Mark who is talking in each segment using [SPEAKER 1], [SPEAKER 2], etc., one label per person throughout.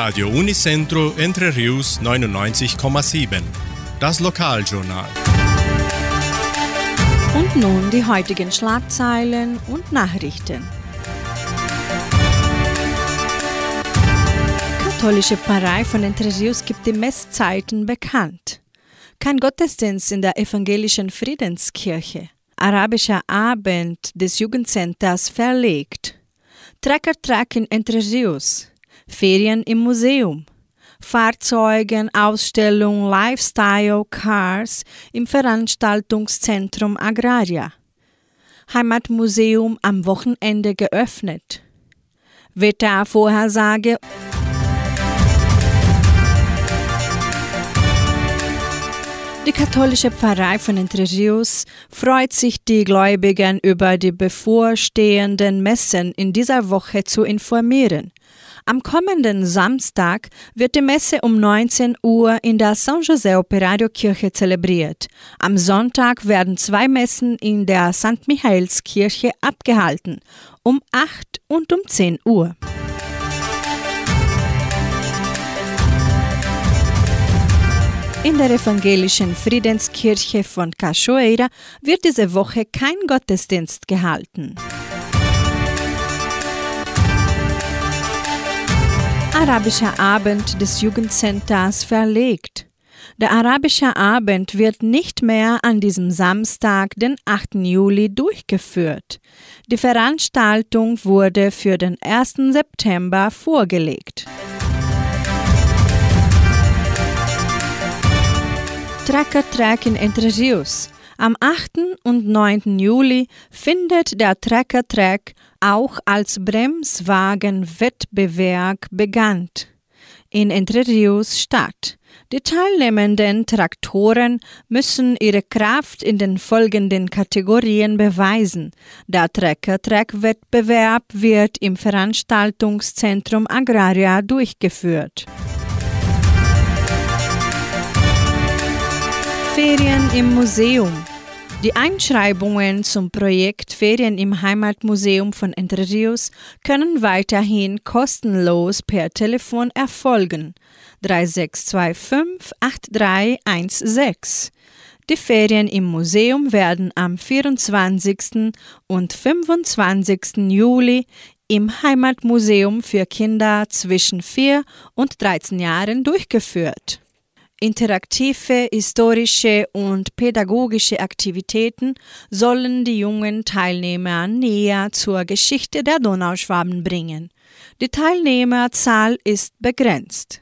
[SPEAKER 1] Radio Unicentro Entre Rius 99,7. Das Lokaljournal.
[SPEAKER 2] Und nun die heutigen Schlagzeilen und Nachrichten. Katholische Pfarrei von Entre Rius gibt die Messzeiten bekannt. Kein Gottesdienst in der evangelischen Friedenskirche. Arabischer Abend des Jugendcenters verlegt. Trecker-Track in Entre Rios, Ferien im Museum, Fahrzeugenausstellung Lifestyle Cars im Veranstaltungszentrum Agraria, Heimatmuseum am Wochenende geöffnet, Wettervorhersage. Die katholische Pfarrei von Entre Rios freut sich, die Gläubigen über die bevorstehenden Messen in dieser Woche zu informieren. Am kommenden Samstag wird die Messe um 19 Uhr in der San José Operario Kirche zelebriert. Am Sonntag werden zwei Messen in der St. Michaelskirche abgehalten, um 8 und um 10 Uhr. In der evangelischen Friedenskirche von Cachoeira wird diese Woche kein Gottesdienst gehalten. Arabischer Abend des Jugendcenters verlegt. Der Arabische Abend wird nicht mehr an diesem Samstag, den 8. Juli, durchgeführt. Die Veranstaltung wurde für den 1. September vorgelegt. Tracker Track in Entre Rios. Am 8. und 9. Juli findet der Tracker Track auch als Bremswagenwettbewerb bekannt in Entre Rios statt. Die teilnehmenden Traktoren müssen ihre Kraft in den folgenden Kategorien beweisen. Der Trecker-Track-Wettbewerb wird im Veranstaltungszentrum Agraria durchgeführt. Ferien im Museum. Die Einschreibungen zum Projekt Ferien im Heimatmuseum von Entre Rios können weiterhin kostenlos per Telefon erfolgen. 3625 8316. Die Ferien im Museum werden am 24. und 25. Juli im Heimatmuseum für Kinder zwischen 4 und 13 Jahren durchgeführt. Interaktive, historische und pädagogische Aktivitäten sollen die jungen Teilnehmer näher zur Geschichte der Donauschwaben bringen. Die Teilnehmerzahl ist begrenzt.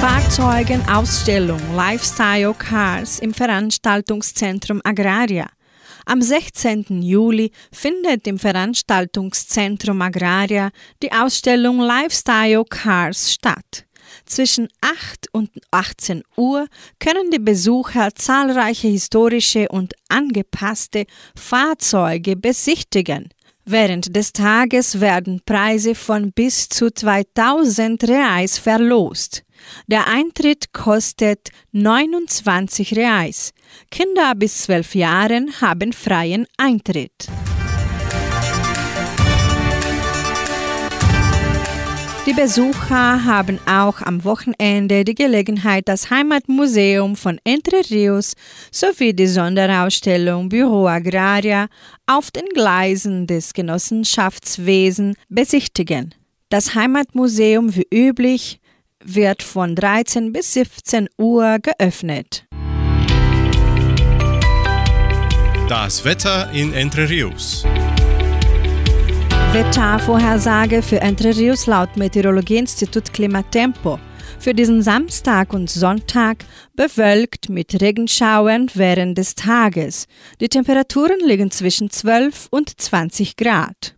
[SPEAKER 2] Fahrzeugenausstellung Lifestyle Cars im Veranstaltungszentrum Agraria. Am 16. Juli findet im Veranstaltungszentrum Agraria die Ausstellung Lifestyle Cars statt. Zwischen 8 und 18 Uhr können die Besucher zahlreiche historische und angepasste Fahrzeuge besichtigen. Während des Tages werden Preise von bis zu 2000 Reais verlost. Der Eintritt kostet 29 Reais. Kinder bis 12 Jahren haben freien Eintritt. Die Besucher haben auch am Wochenende die Gelegenheit, das Heimatmuseum von Entre Rios sowie die Sonderausstellung Büro Agraria auf den Gleisen des Genossenschaftswesen besichtigen. Das Heimatmuseum wie üblich wird von 13 bis 17 Uhr geöffnet.
[SPEAKER 1] Das Wetter in Entre Rios.
[SPEAKER 2] Wettervorhersage für Entre Rios laut Meteorologieinstitut Klimatempo. Für diesen Samstag und Sonntag bewölkt mit Regenschauern während des Tages. Die Temperaturen liegen zwischen 12 und 20 Grad.